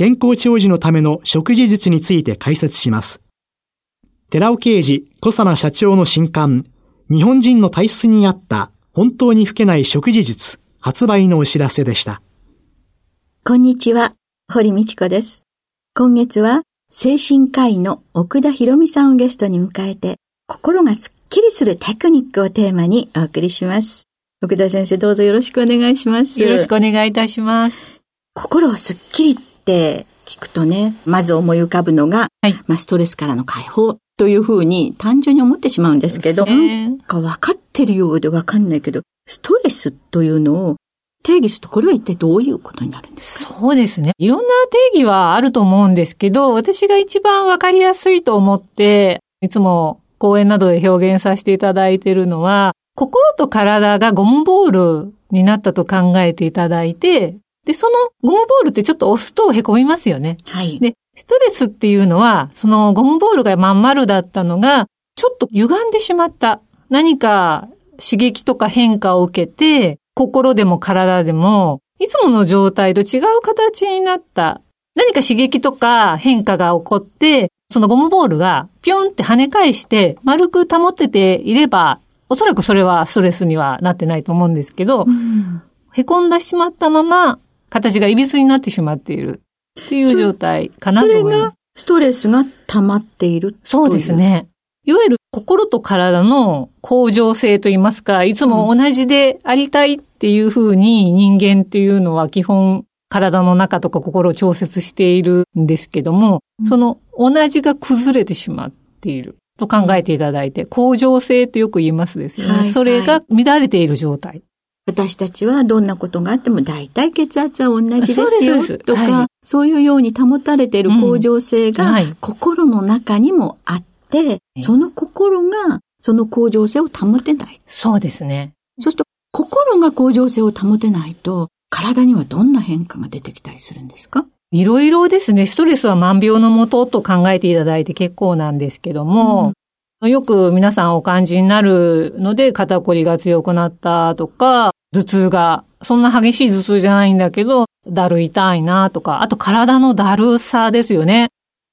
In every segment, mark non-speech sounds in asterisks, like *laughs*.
健康長寿のための食事術について解説します。寺尾啓治、小佐奈社長の新刊、日本人の体質に合った本当に老けない食事術発売のお知らせでした。こんにちは、堀道子です。今月は精神科医の奥田博美さんをゲストに迎えて、心がすっきりするテクニックをテーマにお送りします。奥田先生どうぞよろしくお願いします。よろしくお願いいたします。心をすっきりって聞くとね、まず思い浮かぶのが、はい、まあストレスからの解放というふうに単純に思ってしまうんですけど、なんか分かってるようで分かんないけど、ストレスというのを定義すると、これは一体どういうことになるんですか？そうですね。いろんな定義はあると思うんですけど、私が一番分かりやすいと思って、いつも講演などで表現させていただいているのは、心と体がゴムボールになったと考えていただいて、で、そのゴムボールってちょっと押すと凹みますよね。はい。で、ストレスっていうのは、そのゴムボールがまん丸だったのが、ちょっと歪んでしまった。何か刺激とか変化を受けて、心でも体でも、いつもの状態と違う形になった。何か刺激とか変化が起こって、そのゴムボールがピョンって跳ね返して丸く保ってていれば、おそらくそれはストレスにはなってないと思うんですけど、うん、凹んでしまったまま形が歪になってしまっているっていう状態かなと思います。それがストレスが溜まっているそうですね。いわゆる心と体の向上性といいますか、いつも同じでありたいっていうふうに人間っていうのは基本体の中とか心を調節しているんですけども、うん、その同じが崩れてしまっていると考えていただいて、向上性ってよく言いますですよね。はいはい、それが乱れている状態。私たちはどんなことがあっても大体血圧は同じですよとか、はい、そういうように保たれている向上性が心の中にもあって、その心がその向上性を保てない。そうですね。そうすると心が向上性を保てないと体にはどんな変化が出てきたりするんですか？いろいろですね。ストレスは万病のもとと考えていただいて結構なんですけども、うん、よく皆さんお感じになるので肩こりが強くなったとか、頭痛が、そんな激しい頭痛じゃないんだけど、だる痛いなとか、あと体のだるさですよね。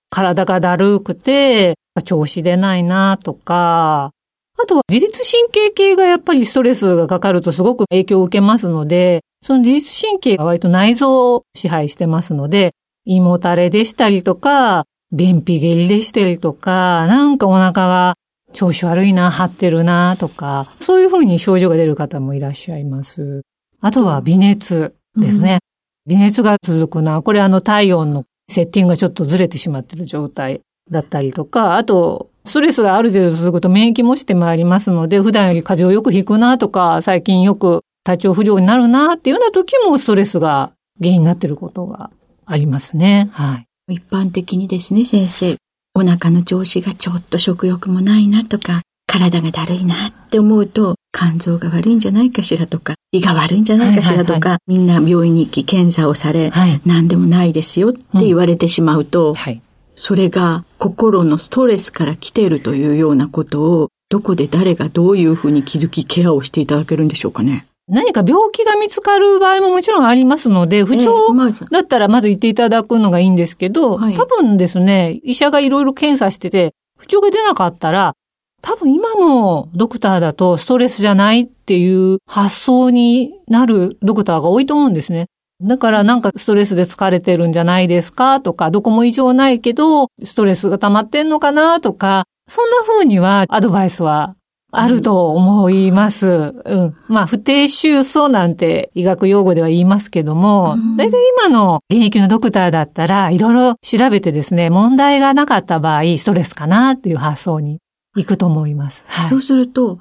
体がだるくて、調子出ないなとか、あとは自律神経系がやっぱりストレスがかかるとすごく影響を受けますので、その自律神経が割と内臓を支配してますので、胃もたれでしたりとか、便秘下痢でしたりとか、なんかお腹が調子悪いな、張ってるな、とか、そういうふうに症状が出る方もいらっしゃいます。あとは微熱ですね。うん、微熱が続くな。これあの体温のセッティングがちょっとずれてしまってる状態だったりとか、あと、ストレスがある程度続くと免疫もしてまいりますので、普段より風邪をよくひくなとか、最近よく体調不良になるなっていうような時もストレスが原因になっていることがありますね。はい。一般的にですね、先生。お腹の調子がちょっと食欲もないなとか、体がだるいなって思うと、肝臓が悪いんじゃないかしらとか、胃が悪いんじゃないかしらとか、みんな病院に行き検査をされ、はい、何でもないですよって言われてしまうと、うんはい、それが心のストレスから来てるというようなことを、どこで誰がどういうふうに気づきケアをしていただけるんでしょうかね。何か病気が見つかる場合ももちろんありますので、不調だったらまず言っていただくのがいいんですけど、多分ですね、医者がいろいろ検査してて、不調が出なかったら、多分今のドクターだとストレスじゃないっていう発想になるドクターが多いと思うんですね。だからなんかストレスで疲れてるんじゃないですかとか、どこも異常ないけど、ストレスが溜まってんのかなとか、そんな風にはアドバイスはあると思います。うん。まあ、不定収素なんて医学用語では言いますけども、大、体、今の現役のドクターだったら、いろいろ調べてですね、問題がなかった場合、ストレスかなっていう発想に行くと思います。はい、そうすると、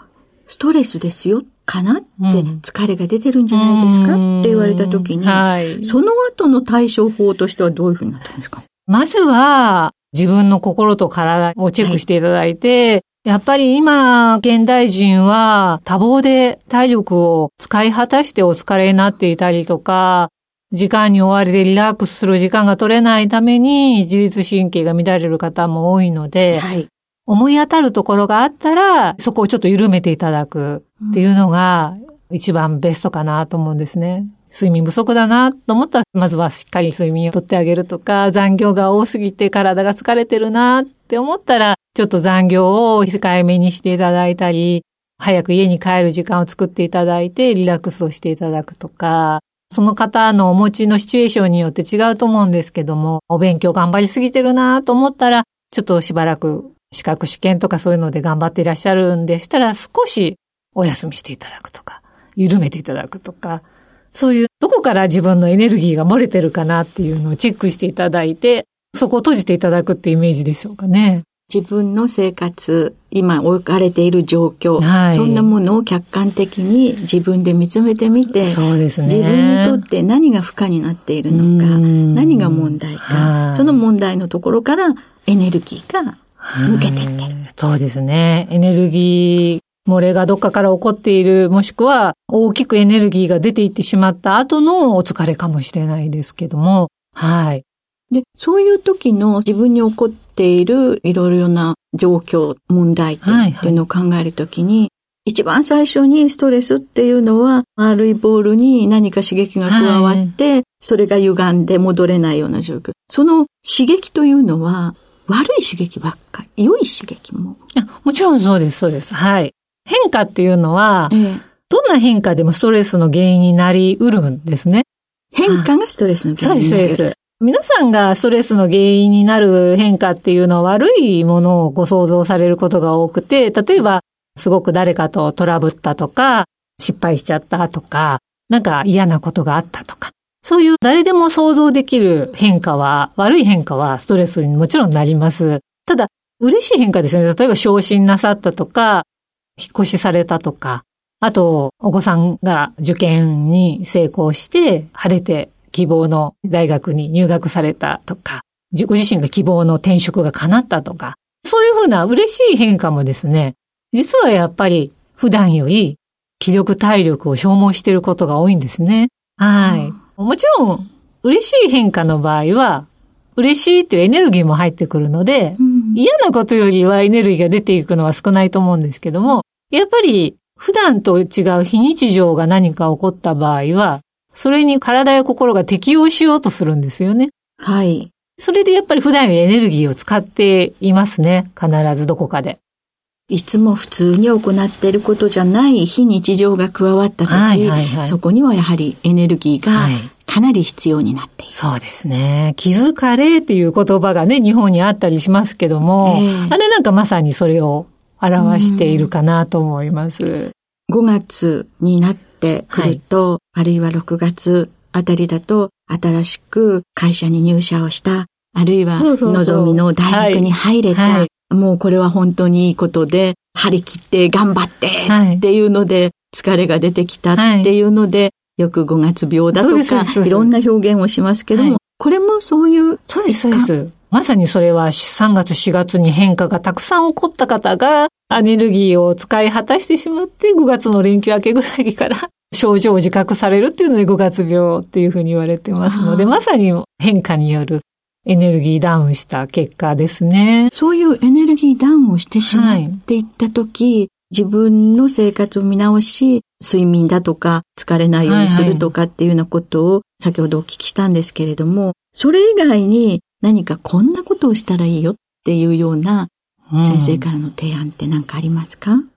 ストレスですよかなって疲れが出てるんじゃないですか、って言われた時に、はい、その後の対処法としてはどういうふうになったんですか？まずは、自分の心と体をチェックしていただいて、はいやっぱり今、現代人は多忙で体力を使い果たしてお疲れになっていたりとか、時間に追われてリラックスする時間が取れないために自律神経が乱れる方も多いので、はい、思い当たるところがあったら、そこをちょっと緩めていただくっていうのが一番ベストかなと思うんですね。睡眠不足だなと思ったら、まずはしっかり睡眠をとってあげるとか、残業が多すぎて体が疲れてるなって思ったら、ちょっと残業を控えめにしていただいたり、早く家に帰る時間を作っていただいて、リラックスをしていただくとか、その方のお持ちのシチュエーションによって違うと思うんですけども、お勉強頑張りすぎてるなと思ったら、ちょっとしばらく資格試験とかそういうので頑張っていらっしゃるんでしたら、少しお休みしていただくとか、緩めていただくとか、そういうどこから自分のエネルギーが漏れてるかなっていうのをチェックしていただいて、そこを閉じていただくってイメージでしょうかね。自分の生活、今置かれている状況、はい、そんなものを客観的に自分で見つめてみて、そうですね、自分にとって何が負荷になっているのか、何が問題か、その問題のところからエネルギーが抜けてってる。そうですね。エネルギー漏れがどっかから起こっている、もしくは大きくエネルギーが出ていってしまった後のお疲れかもしれないですけども、はい。で、そういう時の自分に起こっているいろいろな状況、問題っていうのを考えるときに、はいはい、一番最初にストレスっていうのは、丸いボールに何か刺激が加わって、はい、それが歪んで戻れないような状況。その刺激というのは、悪い刺激ばっかり、良い刺激も。もちろんそうです、そうです。はい。変化っていうのは、ええ、どんな変化でもストレスの原因になりうるんですね。変化がストレスの原因になる。そうです、そうです。皆さんがストレスの原因になる変化っていうのは悪いものをご想像されることが多くて、例えばすごく誰かとトラブったとか、失敗しちゃったとか、なんか嫌なことがあったとか、そういう誰でも想像できる変化は、悪い変化はストレスにもちろんなります。ただ、嬉しい変化ですね。例えば昇進なさったとか、引っ越しされたとか、あと、お子さんが受験に成功して、晴れて希望の大学に入学されたとか、ご自身が希望の転職が叶ったとか、そういうふうな嬉しい変化もですね、実はやっぱり普段より気力体力を消耗していることが多いんですね。はい。もちろん、嬉しい変化の場合は、嬉しいっていうエネルギーも入ってくるので、うん、嫌なことよりはエネルギーが出ていくのは少ないと思うんですけども、やっぱり普段と違う非日常が何か起こった場合は、それに体や心が適応しようとするんですよね。はい。それでやっぱり普段よりエネルギーを使っていますね。必ずどこかで。いつも普通に行っていることじゃない非日常が加わった時、はいはいはい、そこにはやはりエネルギーがかなり必要になっている。そうですね。気づかれっていう言葉がね、日本にあったりしますけども、えー、あれなんかまさにそれを表しているかなと思います。5月になってくると、はい、あるいは6月あたりだと、新しく会社に入社をした、あるいは望みの大学に入れた、はいはい、もうこれは本当にいいことで、張り切って頑張ってっていうので、疲れが出てきたっていうので、よく5月病だとか、いろんな表現をしますけども、これもそういうそうです、そうです。まさにそれは3月4月に変化がたくさん起こった方がエネルギーを使い果たしてしまって5月の連休明けぐらいから *laughs* 症状を自覚されるっていうので5月病っていうふうに言われてますので、まさに変化によるエネルギーダウンした結果ですね。そういうエネルギーダウンをしてしまっていったとき、はい、自分の生活を見直し、睡眠だとか疲れないようにするとかっていうようなことを先ほどお聞きしたんですけれども、それ以外に何かこんなことをしたらいいよっていうような先生からの提案って何かありますか、うん、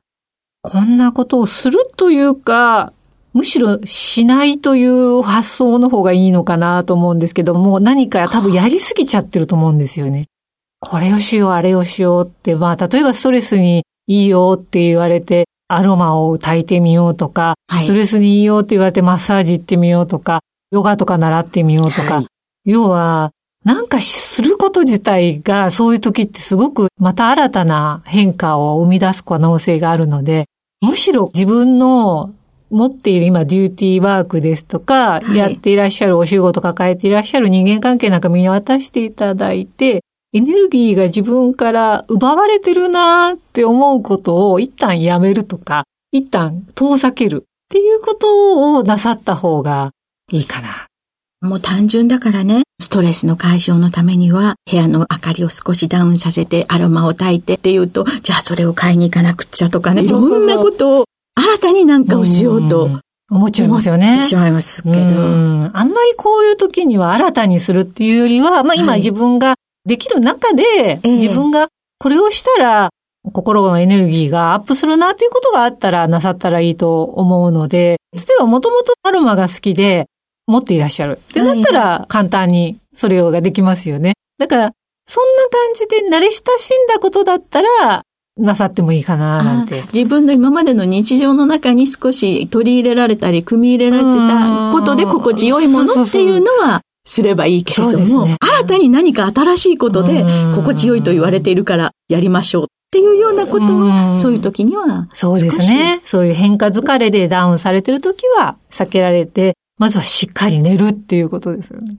こんなことをするというか、むしろしないという発想の方がいいのかなと思うんですけども、何か多分やりすぎちゃってると思うんですよね。これをしよう、あれをしようって、まあ、例えばストレスにいいよって言われて、アロマを炊いてみようとか、はい、ストレスにいいよって言われてマッサージ行ってみようとか、ヨガとか習ってみようとか、はい、要は、なんかすること自体がそういう時ってすごくまた新たな変化を生み出す可能性があるので、むしろ自分の持っている今デューティーワークですとか、はい、やっていらっしゃるお仕事抱えていらっしゃる人間関係なんか見渡していただいて、エネルギーが自分から奪われてるなーって思うことを一旦やめるとか、一旦遠ざけるっていうことをなさった方がいいかな。もう単純だからね、ストレスの解消のためには、部屋の明かりを少しダウンさせて、アロマを焚いてっていうと、じゃあそれを買いに行かなくっちゃとかね、いろんなことを新たになんかをしようと。思っちゃいますよね。思ってしまいますけど。あんまりこういう時には新たにするっていうよりは、まあ今自分ができる中で、自分がこれをしたら、心のエネルギーがアップするなっていうことがあったらなさったらいいと思うので、例えばもともとアロマが好きで持っていらっしゃるってなったら簡単にそれができますよね。だから、そんな感じで慣れ親しんだことだったら、なさってもいいかな、なんて。自分の今までの日常の中に少し取り入れられたり、組み入れられてたことで心地よいものっていうのは、すればいいけれども、ね、新たに何か新しいことで心地よいと言われているからやりましょうっていうようなことは、そういう時にはそうですね。そういう変化疲れでダウンされてる時は避けられて、まずはしっかり寝るっていうことですよね。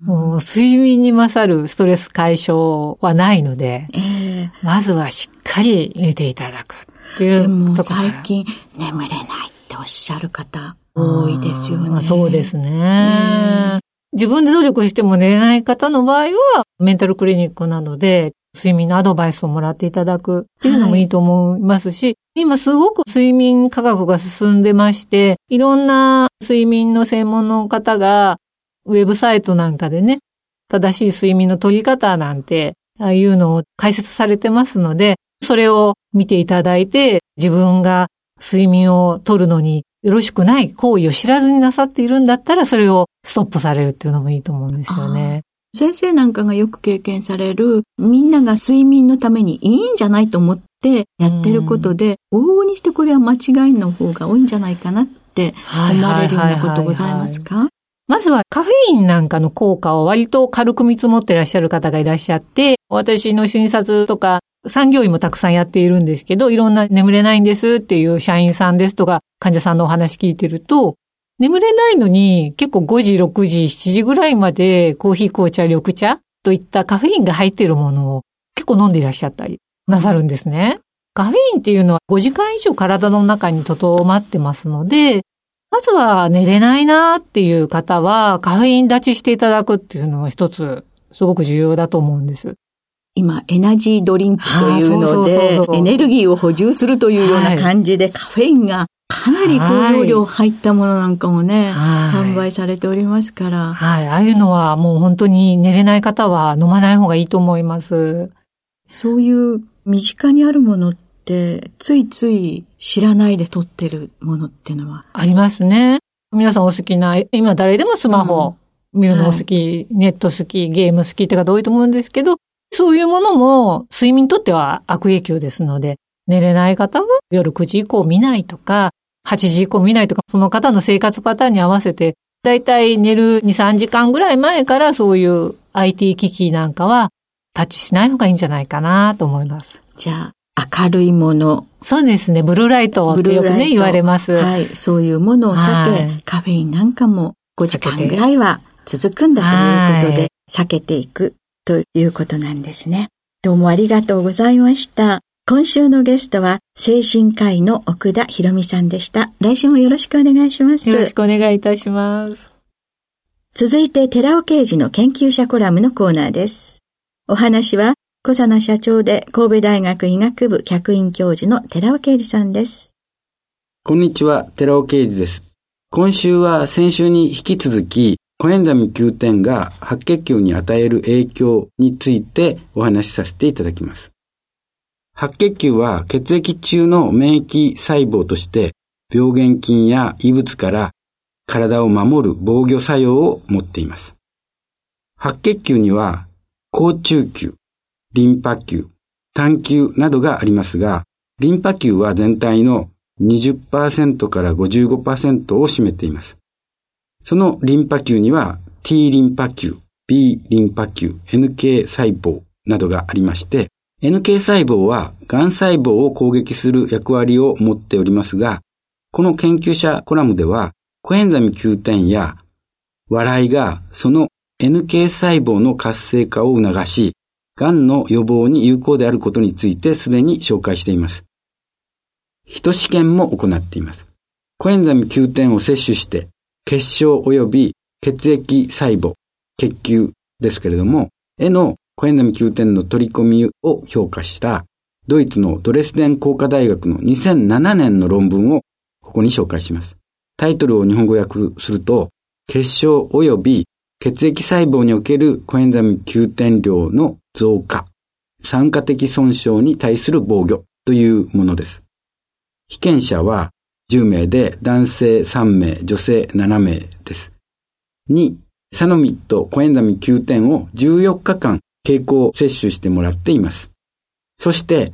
もう睡眠に勝るストレス解消はないので、えー、まずはしっかり寝ていただくっていうでも最近眠れないっておっしゃる方多いですよね。そうですね。自分で努力しても寝れない方の場合は、メンタルクリニックなどで睡眠のアドバイスをもらっていただくっていうのもいいと思いますし、はい、今すごく睡眠科学が進んでまして、いろんな睡眠の専門の方が、ウェブサイトなんかでね、正しい睡眠の取り方なんて、ああいうのを解説されてますので、それを見ていただいて、自分が睡眠を取るのによろしくない行為を知らずになさっているんだったら、それをストップされるっていうのもいいと思うんですよね。先生なんかがよく経験される、みんなが睡眠のためにいいんじゃないと思ってやってることで、往々にしてこれは間違いの方が多いんじゃないかなって思われるようなことございますか？まずはカフェインなんかの効果を割と軽く見積もってらっしゃる方がいらっしゃって、私の診察とか産業医もたくさんやっているんですけど、いろんな眠れないんですっていう社員さんですとか、患者さんのお話聞いてると、眠れないのに結構5時、6時、7時ぐらいまでコーヒー、紅茶、緑茶といったカフェインが入っているものを結構飲んでいらっしゃったりなさるんですね。カフェインっていうのは5時間以上体の中に留まってますので、まずは寝れないなっていう方はカフェイン立ちしていただくっていうのは一つすごく重要だと思うんです。今、エナジードリンクというので、エネルギーを補充するというような感じで、カフェインがかなり高容量入ったものなんかもね、販売されておりますから。はい。ああいうのはもう本当に寝れない方は飲まない方がいいと思います。そういう身近にあるものって、ついつい知らないで撮ってるものっていうのはありますね。皆さんお好きな、今誰でもスマホ、見るのお好き、はい、ネット好き、ゲーム好きって方多いと思うんですけど、そういうものも睡眠にとっては悪影響ですので、寝れない方は夜9時以降見ないとか、8時以降見ないとか、その方の生活パターンに合わせて、だいたい寝る2、3時間ぐらい前からそういう IT 機器なんかはタッチしない方がいいんじゃないかなと思います。じゃあ、明るいもの。そうですね。ブルーライトってよくね、言われます。はい。そういうものを避け、はい、カフェインなんかも5時間ぐらいは続くんだということで、避けていくということなんですね。どうもありがとうございました。今週のゲストは、精神科医の奥田博美さんでした。来週もよろしくお願いします。よろしくお願いいたします。続いて、寺尾刑事の研究者コラムのコーナーです。お話は、小佐奈社長で神戸大学医学部客員教授の寺尾啓二さんです。こんにちは、寺尾啓二です。今週は先週に引き続き、コエンザミ Q10 が白血球に与える影響についてお話しさせていただきます。白血球は血液中の免疫細胞として病原菌や異物から体を守る防御作用を持っています。白血球には、高中球、リンパ球、単球などがありますが、リンパ球は全体の20%から55%を占めています。そのリンパ球には T リンパ球、B リンパ球、NK 細胞などがありまして、NK 細胞は癌細胞を攻撃する役割を持っておりますが、この研究者コラムでは、コエンザミ Q10 や笑いがその NK 細胞の活性化を促し、癌の予防に有効であることについてすでに紹介しています。人試験も行っています。コエンザミ Q10 を摂取して、血小及び血液細胞、血球ですけれども、へのコエンザミ Q10 の取り込みを評価したドイツのドレスデン工科大学の2007年の論文をここに紹介します。タイトルを日本語訳すると、血小及び血液細胞におけるコエンザミ Q10 量の増加、酸化的損傷に対する防御というものです。被験者は10名で男性3名、女性7名です。2、サノミットコエンザミ Q10 を14日間経口摂取してもらっています。そして、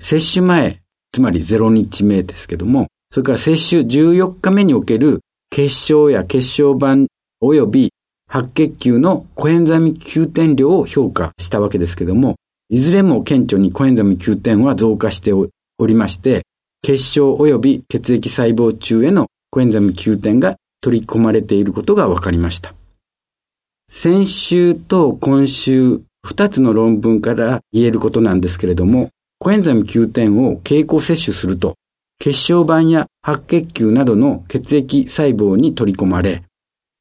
接種前、つまり0日目ですけども、それから接種14日目における血小や血小板及び白血球のコエンザミ Q10 量を評価したわけですけども、いずれも顕著にコエンザミ Q10 は増加しておりまして、血小及び血液細胞中へのコエンザミ Q10 が取り込まれていることが分かりました。先週と今週、2つの論文から言えることなんですけれども、コエンザミ Q10 を経口摂取すると、血小板や白血球などの血液細胞に取り込まれ、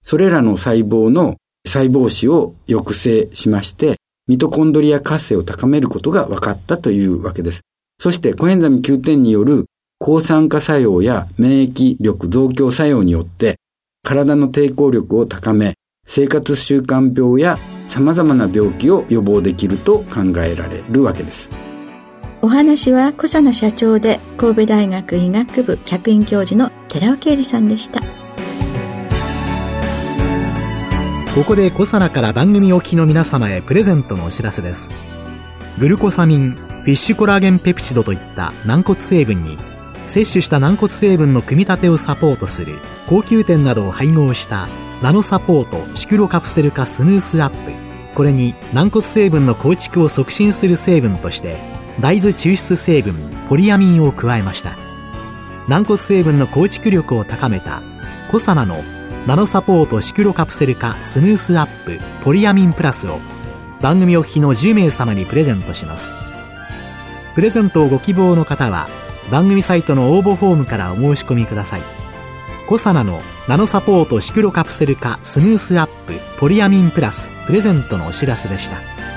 それらの細胞の細胞死を抑制しまして、ミトコンドリア活性を高めることが分かったというわけです。そしてコエンザミ Q10 による抗酸化作用や免疫力増強作用によって体の抵抗力を高め、生活習慣病や様々な病気を予防できると考えられるわけです。お話は小佐奈社長で神戸大学医学部客員教授の寺尾啓二さんでした。ここでコサナから番組お聞きの皆様へプレゼントのお知らせです。グルコサミン、フィッシュコラーゲンペプチドといった軟骨成分に、摂取した軟骨成分の組み立てをサポートする高級店などを配合したナノサポートシクロカプセル化スムースアップ。これに軟骨成分の構築を促進する成分として大豆抽出成分ポリアミンを加えました。軟骨成分の構築力を高めたコサナのナノサポートシクロカプセル化スムースアップポリアミンプラスを番組お聞きの10名様にプレゼントします。プレゼントをご希望の方は番組サイトの応募フォームからお申し込みください。コサナのナノサポートシクロカプセル化スムースアップポリアミンプラスプレゼントのお知らせでした。